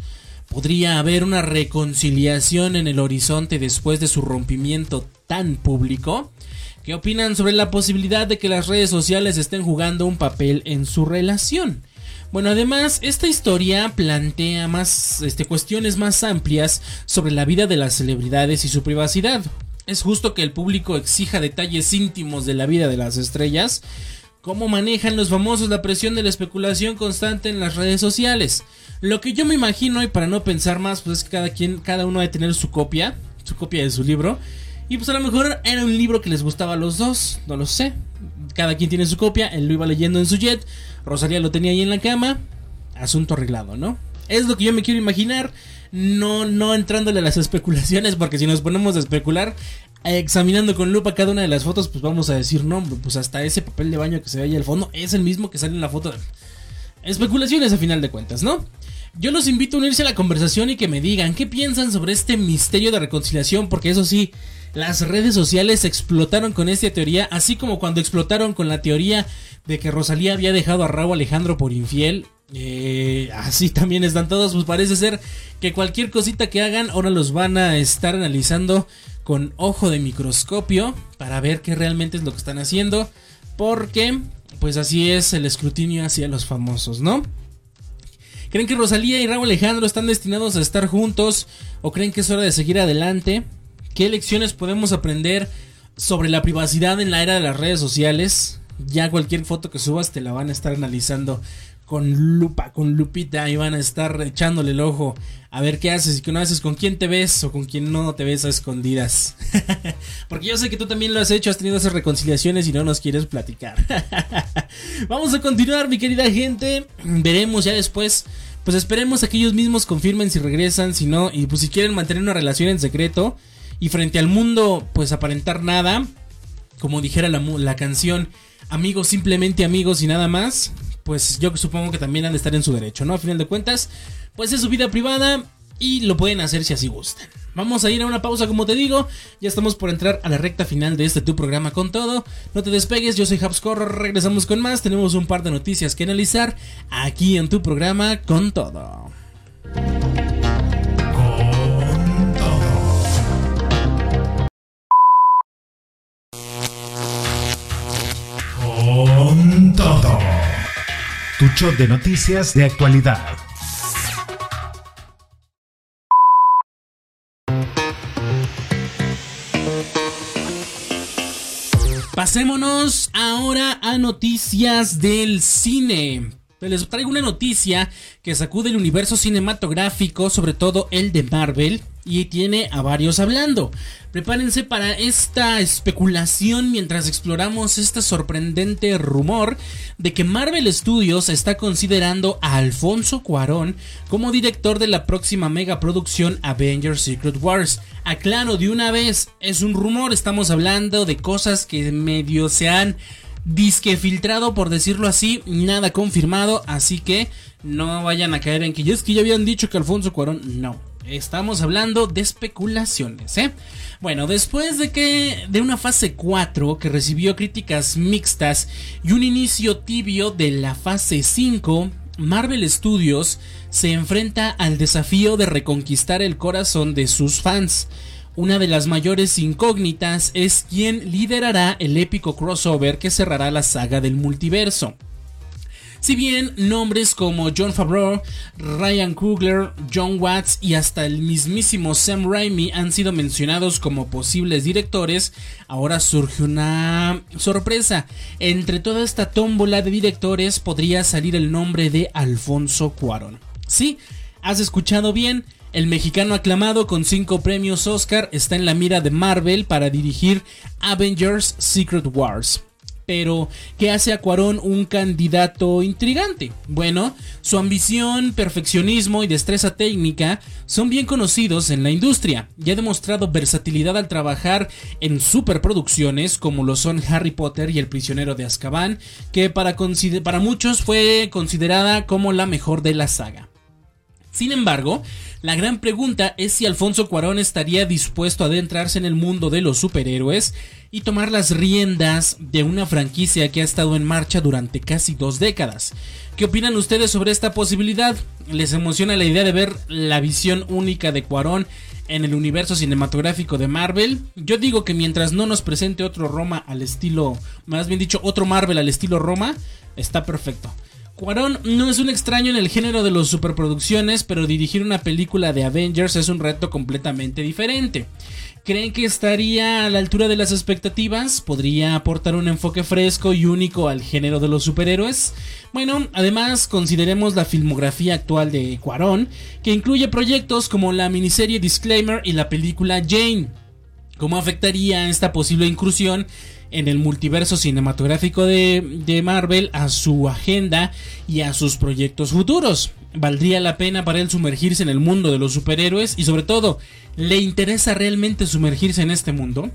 ¿Podría haber una reconciliación en el horizonte después de su rompimiento tan público? ¿Qué opinan sobre la posibilidad de que las redes sociales estén jugando un papel en su relación? Bueno, además, esta historia plantea más este, cuestiones más amplias sobre la vida de las celebridades y su privacidad. ¿Es justo que el público exija detalles íntimos de la vida de las estrellas? ¿Cómo manejan los famosos la presión de la especulación constante en las redes sociales? Lo que yo me imagino, y para no pensar más, pues es que cada quien, cada uno debe tener su copia, su copia de su libro. Y pues a lo mejor era un libro que les gustaba a los dos, no lo sé. Cada quien tiene su copia, él lo iba leyendo en su jet, Rosalía lo tenía ahí en la cama, asunto arreglado, ¿no? Es lo que yo me quiero imaginar, no, no entrándole a las especulaciones, porque si nos ponemos a especular, examinando con lupa cada una de las fotos, pues vamos a decir, no, pues hasta ese papel de baño que se ve ahí al fondo es el mismo que sale en la foto. Especulaciones a final de cuentas, ¿no? Yo los invito a unirse a la conversación y que me digan qué piensan sobre este misterio de reconciliación, porque eso sí, las redes sociales explotaron con esta teoría, así como cuando explotaron con la teoría de que Rosalía había dejado a Raúl Alejandro por infiel. Eh, así también están todos, pues parece ser que cualquier cosita que hagan ahora los van a estar analizando con ojo de microscopio para ver qué realmente es lo que están haciendo, porque pues así es el escrutinio hacia los famosos, ¿no? ¿Creen que Rosalía y Raúl Alejandro están destinados a estar juntos o creen que es hora de seguir adelante? ¿Qué lecciones podemos aprender sobre la privacidad en la era de las redes sociales. Ya cualquier foto que subas te la van a estar analizando con lupa, con lupita y van a estar echándole el ojo a ver qué haces y qué no haces, con quién te ves o con quién no te ves a escondidas. Porque yo sé que tú también lo has hecho, has tenido esas reconciliaciones y no nos quieres platicar. Vamos a continuar, mi querida gente. Veremos ya después. Pues esperemos a que ellos mismos confirmen si regresan, si no, y pues si quieren mantener una relación en secreto y frente al mundo, pues aparentar nada, como dijera la, la canción, amigos, simplemente amigos y nada más, pues yo supongo que también han de estar en su derecho, ¿no? A final de cuentas, pues es su vida privada y lo pueden hacer si así gustan. Vamos a ir a una pausa, como te digo. Ya estamos por entrar a la recta final de este tu programa con todo. No te despegues, yo soy Habscore. Regresamos con más. Tenemos un par de noticias que analizar aquí en tu programa con todo. De noticias de actualidad Pasémonos ahora a noticias del cine. Les traigo una noticia que sacude el universo cinematográfico, sobre todo el de Marvel, y tiene a varios hablando. Prepárense para esta especulación mientras exploramos este sorprendente rumor de que Marvel Studios está considerando a Alfonso Cuarón como director de la próxima megaproducción Avengers Secret Wars. Aclaro de una vez, es un rumor, estamos hablando de cosas que medio se han disque filtrado por decirlo así, nada confirmado, así que no vayan a caer en que ya es que ya habían dicho que Alfonso Cuarón no. Estamos hablando de especulaciones, ¿eh? Bueno, después de que de una fase 4 que recibió críticas mixtas y un inicio tibio de la fase 5, Marvel Studios se enfrenta al desafío de reconquistar el corazón de sus fans. Una de las mayores incógnitas es quién liderará el épico crossover que cerrará la saga del multiverso. Si bien nombres como John Favreau, Ryan Coogler, John Watts y hasta el mismísimo Sam Raimi han sido mencionados como posibles directores, ahora surge una sorpresa. Entre toda esta tómbola de directores podría salir el nombre de Alfonso Cuarón. Sí, has escuchado bien. El mexicano aclamado con cinco premios Oscar está en la mira de Marvel para dirigir Avengers Secret Wars. Pero, ¿qué hace a Cuarón un candidato intrigante? Bueno, su ambición, perfeccionismo y destreza técnica son bien conocidos en la industria y ha demostrado versatilidad al trabajar en superproducciones como lo son Harry Potter y El prisionero de Azkaban, que para muchos fue considerada como la mejor de la saga. Sin embargo, la gran pregunta es si Alfonso Cuarón estaría dispuesto a adentrarse en el mundo de los superhéroes y tomar las riendas de una franquicia que ha estado en marcha durante casi dos décadas. ¿Qué opinan ustedes sobre esta posibilidad? ¿Les emociona la idea de ver la visión única de Cuarón en el universo cinematográfico de Marvel? Yo digo que mientras no nos presente otro Roma al estilo, más bien dicho, otro Marvel al estilo Roma, está perfecto. Cuarón no es un extraño en el género de las superproducciones, pero dirigir una película de Avengers es un reto completamente diferente. ¿Creen que estaría a la altura de las expectativas? ¿Podría aportar un enfoque fresco y único al género de los superhéroes? Bueno, además consideremos la filmografía actual de Cuarón, que incluye proyectos como la miniserie Disclaimer y la película Jane. ¿Cómo afectaría esta posible incursión en el multiverso cinematográfico de, Marvel a su agenda y a sus proyectos futuros. ¿Valdría la pena para él sumergirse en el mundo de los superhéroes? Y sobre todo, ¿le interesa realmente sumergirse en este mundo?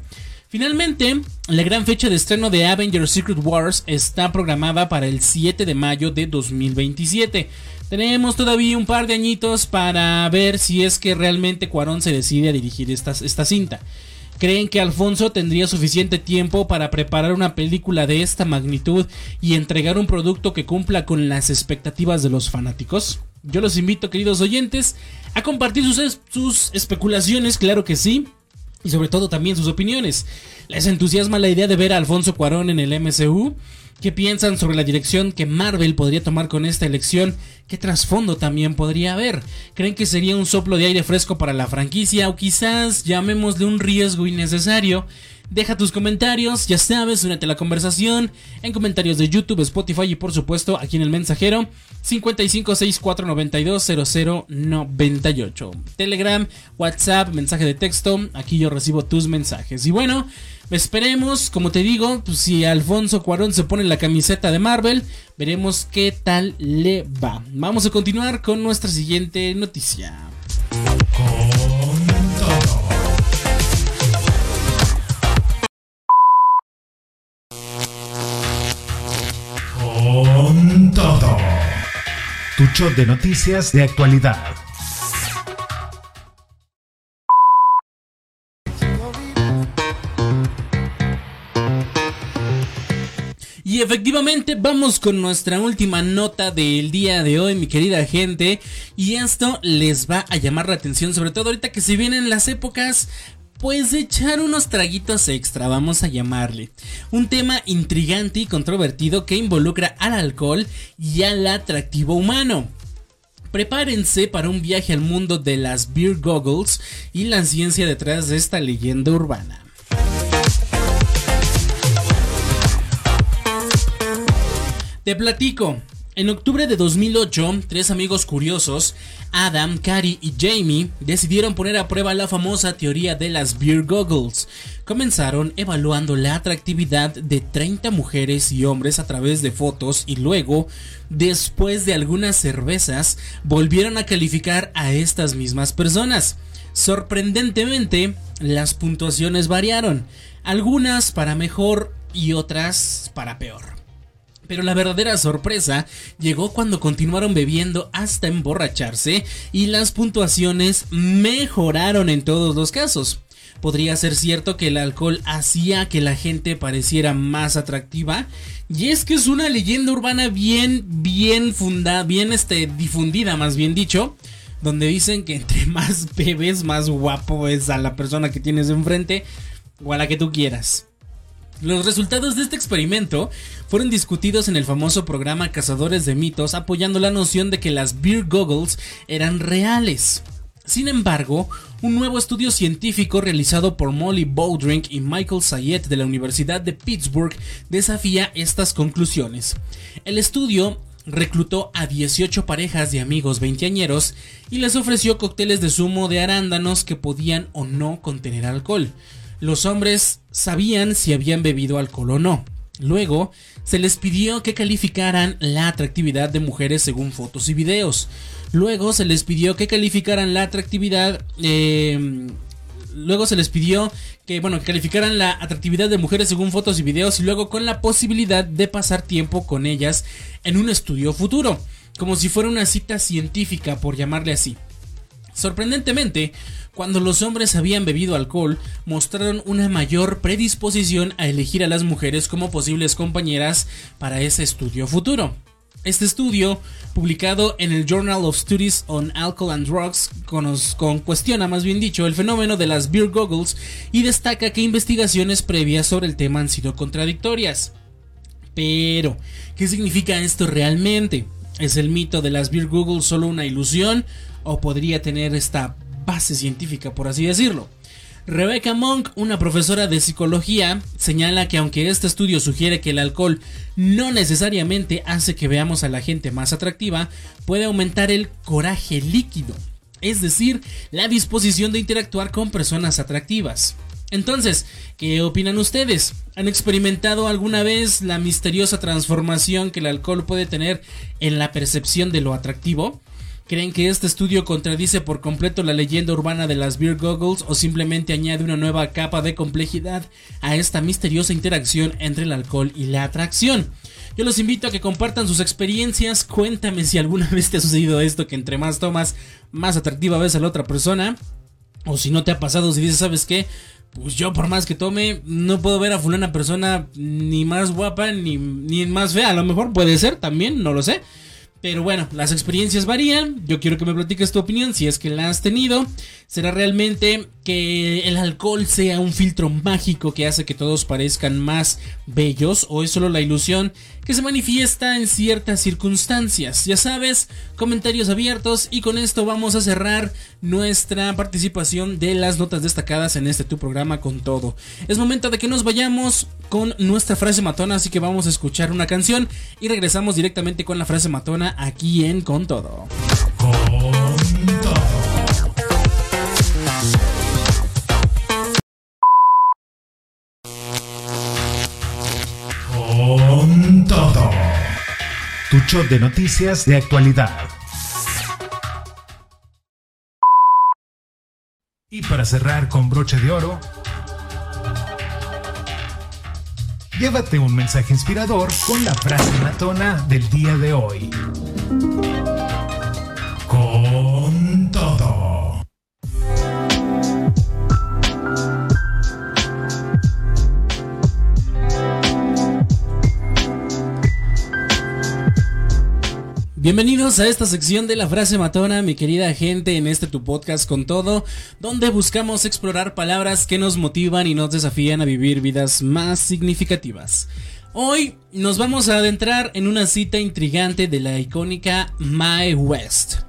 Finalmente, la gran fecha de estreno de Avengers Secret Wars está programada para el 7 de mayo de 2027. Tenemos todavía un par de añitos para ver si es que realmente Cuarón se decide a dirigir esta, esta cinta. ¿Creen que Alfonso tendría suficiente tiempo para preparar una película de esta magnitud y entregar un producto que cumpla con las expectativas de los fanáticos? Yo los invito, queridos oyentes, a compartir sus, especulaciones, claro que sí, y sobre todo también sus opiniones. ¿Les entusiasma la idea de ver a Alfonso Cuarón en el MCU? ¿Qué piensan sobre la dirección que Marvel podría tomar con esta elección? ¿Qué trasfondo también podría haber? ¿Creen que sería un soplo de aire fresco para la franquicia o quizás llamémosle un riesgo innecesario? Deja tus comentarios, ya sabes, únete a la conversación en comentarios de YouTube, Spotify y por supuesto aquí en el mensajero 5564920098. Telegram, WhatsApp, mensaje de texto, aquí yo recibo tus mensajes. Y bueno, esperemos, como te digo, pues, si Alfonso Cuarón se pone la camiseta de Marvel, veremos qué tal le va. Vamos a continuar con nuestra siguiente noticia. Con todo. Tu show de noticias de actualidad. Y efectivamente vamos con nuestra última nota del día de hoy, mi querida gente. Y esto les va a llamar la atención, sobre todo ahorita que se vienen las épocas pues echar unos traguitos extra, vamos a llamarle. Un tema intrigante y controvertido que involucra al alcohol y al atractivo humano. Prepárense para un viaje al mundo de las beer goggles y la ciencia detrás de esta leyenda urbana. Te platico. En octubre de 2008, tres amigos curiosos, Adam, Cary y Jamie, decidieron poner a prueba la famosa teoría de las beer goggles. Comenzaron evaluando la atractividad de 30 mujeres y hombres a través de fotos y luego, después de algunas cervezas, volvieron a calificar a estas mismas personas. Sorprendentemente, las puntuaciones variaron, algunas para mejor y otras para peor. Pero la verdadera sorpresa llegó cuando continuaron bebiendo hasta emborracharse y las puntuaciones mejoraron en todos los casos. Podría ser cierto que el alcohol hacía que la gente pareciera más atractiva, y es que es una leyenda urbana bien, bien fundada, bien este, difundida, más bien dicho, donde dicen que entre más bebes, más guapo es a la persona que tienes enfrente o a la que tú quieras. Los resultados de este experimento fueron discutidos en el famoso programa Cazadores de Mitos apoyando la noción de que las beer goggles eran reales. Sin embargo, un nuevo estudio científico realizado por Molly Bowdrink y Michael Sayet de la Universidad de Pittsburgh desafía estas conclusiones. El estudio reclutó a 18 parejas de amigos veinteañeros y les ofreció cócteles de zumo de arándanos que podían o no contener alcohol los hombres sabían si habían bebido alcohol o no. Luego, se les pidió que calificaran la atractividad de mujeres según fotos y videos. Luego se les pidió que calificaran la atractividad... Em, luego se les pidió que, bueno, que calificaran la atractividad de mujeres según fotos y videos y luego con la posibilidad de pasar tiempo con ellas en un estudio futuro, como si fuera una cita científica, por llamarle así. Sorprendentemente, cuando los hombres habían bebido alcohol, mostraron una mayor predisposición a elegir a las mujeres como posibles compañeras para ese estudio futuro. Este estudio, publicado en el Journal of Studies on Alcohol and Drugs, con, cuestiona más bien dicho el fenómeno de las beer goggles y destaca que investigaciones previas sobre el tema han sido contradictorias. Pero, ¿qué significa esto realmente? ¿Es el mito de las beer goggles solo una ilusión o podría tener esta base científica, por así decirlo. Rebecca Monk, una profesora de psicología, señala que aunque este estudio sugiere que el alcohol no necesariamente hace que veamos a la gente más atractiva, puede aumentar el coraje líquido, es decir, la disposición de interactuar con personas atractivas. Entonces, ¿qué opinan ustedes? ¿Han experimentado alguna vez la misteriosa transformación que el alcohol puede tener en la percepción de lo atractivo? ¿Creen que este estudio contradice por completo la leyenda urbana de las beer goggles o simplemente añade una nueva capa de complejidad a esta misteriosa interacción entre el alcohol y la atracción? Yo los invito a que compartan sus experiencias, cuéntame si alguna vez te ha sucedido esto que entre más tomas, más atractiva ves a la otra persona. O si no te ha pasado, si dices, ¿sabes qué? Pues yo por más que tome, no puedo ver a fulana persona ni más guapa ni, ni más fea. A lo mejor puede ser también, no lo sé. Pero bueno, las experiencias varían. Yo quiero que me platiques tu opinión si es que la has tenido. ¿Será realmente que el alcohol sea un filtro mágico que hace que todos parezcan más bellos o es solo la ilusión que se manifiesta en ciertas circunstancias? Ya sabes, comentarios abiertos y con esto vamos a cerrar nuestra participación de las notas destacadas en este tu programa con todo. Es momento de que nos vayamos con nuestra frase matona, así que vamos a escuchar una canción y regresamos directamente con la frase matona aquí en Con todo. Tu show de noticias de actualidad. Y para cerrar con broche de oro, llévate un mensaje inspirador con la frase matona del día de hoy. Bienvenidos a esta sección de la frase matona, mi querida gente, en este tu podcast con todo, donde buscamos explorar palabras que nos motivan y nos desafían a vivir vidas más significativas. Hoy nos vamos a adentrar en una cita intrigante de la icónica My West.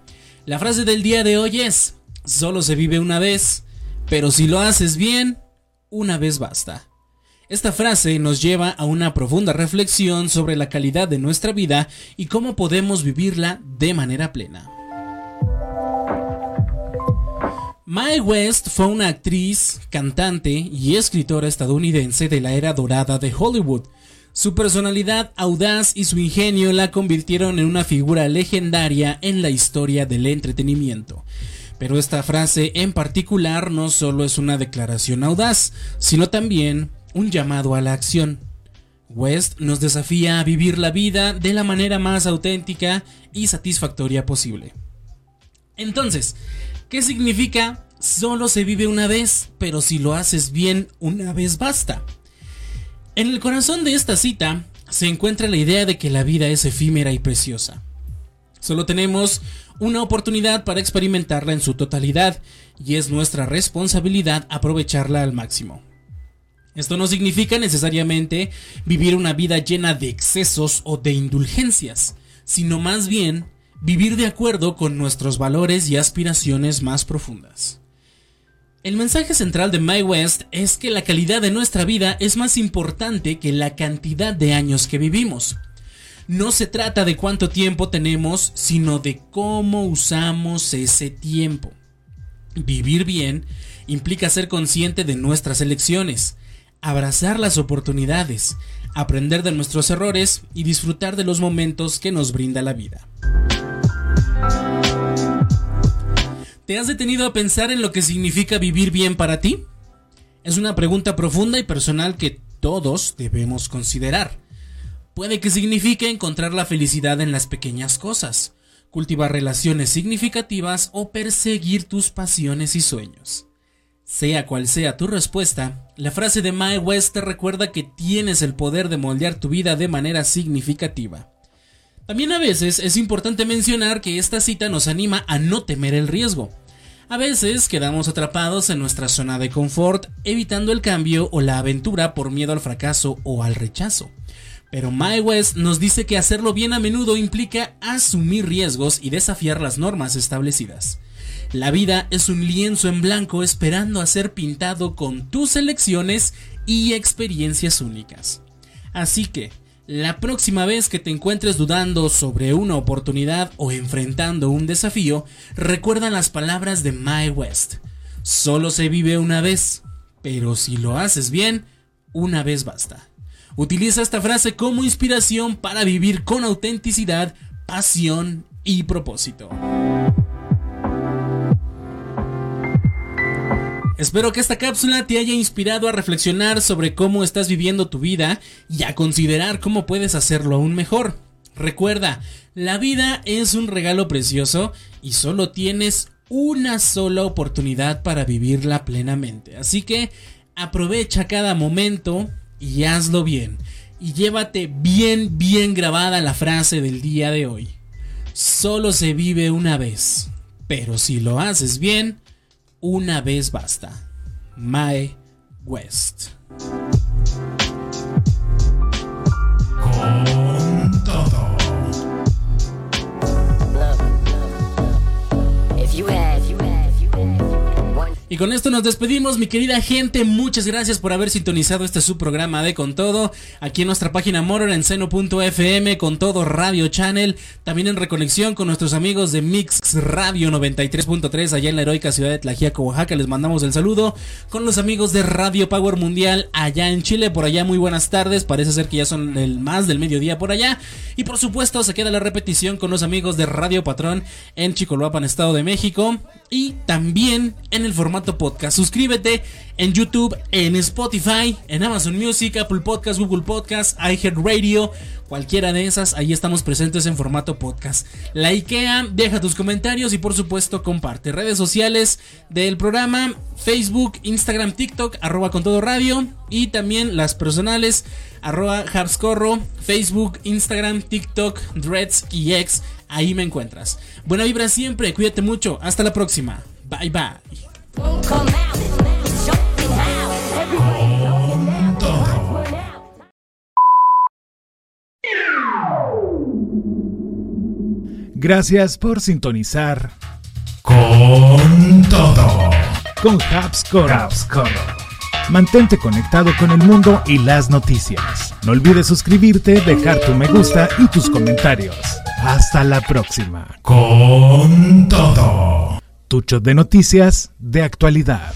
La frase del día de hoy es, solo se vive una vez, pero si lo haces bien, una vez basta. Esta frase nos lleva a una profunda reflexión sobre la calidad de nuestra vida y cómo podemos vivirla de manera plena. Mae West fue una actriz, cantante y escritora estadounidense de la era dorada de Hollywood. Su personalidad audaz y su ingenio la convirtieron en una figura legendaria en la historia del entretenimiento. Pero esta frase en particular no solo es una declaración audaz, sino también un llamado a la acción. West nos desafía a vivir la vida de la manera más auténtica y satisfactoria posible. Entonces, ¿qué significa solo se vive una vez, pero si lo haces bien, una vez basta? En el corazón de esta cita se encuentra la idea de que la vida es efímera y preciosa. Solo tenemos una oportunidad para experimentarla en su totalidad y es nuestra responsabilidad aprovecharla al máximo. Esto no significa necesariamente vivir una vida llena de excesos o de indulgencias, sino más bien vivir de acuerdo con nuestros valores y aspiraciones más profundas. El mensaje central de My West es que la calidad de nuestra vida es más importante que la cantidad de años que vivimos. No se trata de cuánto tiempo tenemos, sino de cómo usamos ese tiempo. Vivir bien implica ser consciente de nuestras elecciones, abrazar las oportunidades, aprender de nuestros errores y disfrutar de los momentos que nos brinda la vida. ¿Te has detenido a pensar en lo que significa vivir bien para ti? Es una pregunta profunda y personal que todos debemos considerar. Puede que signifique encontrar la felicidad en las pequeñas cosas, cultivar relaciones significativas o perseguir tus pasiones y sueños. Sea cual sea tu respuesta, la frase de Mae West te recuerda que tienes el poder de moldear tu vida de manera significativa. También a veces es importante mencionar que esta cita nos anima a no temer el riesgo. A veces quedamos atrapados en nuestra zona de confort, evitando el cambio o la aventura por miedo al fracaso o al rechazo. Pero Mae West nos dice que hacerlo bien a menudo implica asumir riesgos y desafiar las normas establecidas. La vida es un lienzo en blanco esperando a ser pintado con tus elecciones y experiencias únicas. Así que, la próxima vez que te encuentres dudando sobre una oportunidad o enfrentando un desafío, recuerda las palabras de My West. Solo se vive una vez, pero si lo haces bien, una vez basta. Utiliza esta frase como inspiración para vivir con autenticidad, pasión y propósito. Espero que esta cápsula te haya inspirado a reflexionar sobre cómo estás viviendo tu vida y a considerar cómo puedes hacerlo aún mejor. Recuerda, la vida es un regalo precioso y solo tienes una sola oportunidad para vivirla plenamente. Así que aprovecha cada momento y hazlo bien. Y llévate bien, bien grabada la frase del día de hoy. Solo se vive una vez, pero si lo haces bien, Una vez basta. My West. Con esto nos despedimos, mi querida gente. Muchas gracias por haber sintonizado este su programa de Con Todo. Aquí en nuestra página Moro en seno.fm, con todo Radio Channel. También en reconexión con nuestros amigos de Mix Radio 93.3, allá en la heroica ciudad de Tlajiaco, Oaxaca. Les mandamos el saludo. Con los amigos de Radio Power Mundial, allá en Chile. Por allá, muy buenas tardes. Parece ser que ya son el más del mediodía por allá. Y por supuesto, se queda la repetición con los amigos de Radio Patrón en Chicoloapan, Estado de México. Y también en el formato podcast. Suscríbete en YouTube, en Spotify, en Amazon Music, Apple Podcast, Google Podcast, iHeartRadio, cualquiera de esas, ahí estamos presentes en formato podcast. La IKEA, deja tus comentarios y por supuesto comparte. Redes sociales del programa, Facebook, Instagram, TikTok, arroba con todo radio y también las personales, arroba Habscorro, Facebook, Instagram, TikTok, Dreads y X. Ahí me encuentras. Buena vibra siempre, cuídate mucho, hasta la próxima. Bye bye. Gracias por sintonizar con todo con Habscorro. Mantente conectado con el mundo y las noticias. No olvides suscribirte, dejar tu me gusta y tus comentarios. Hasta la próxima. Con todo cartuchos de noticias de actualidad.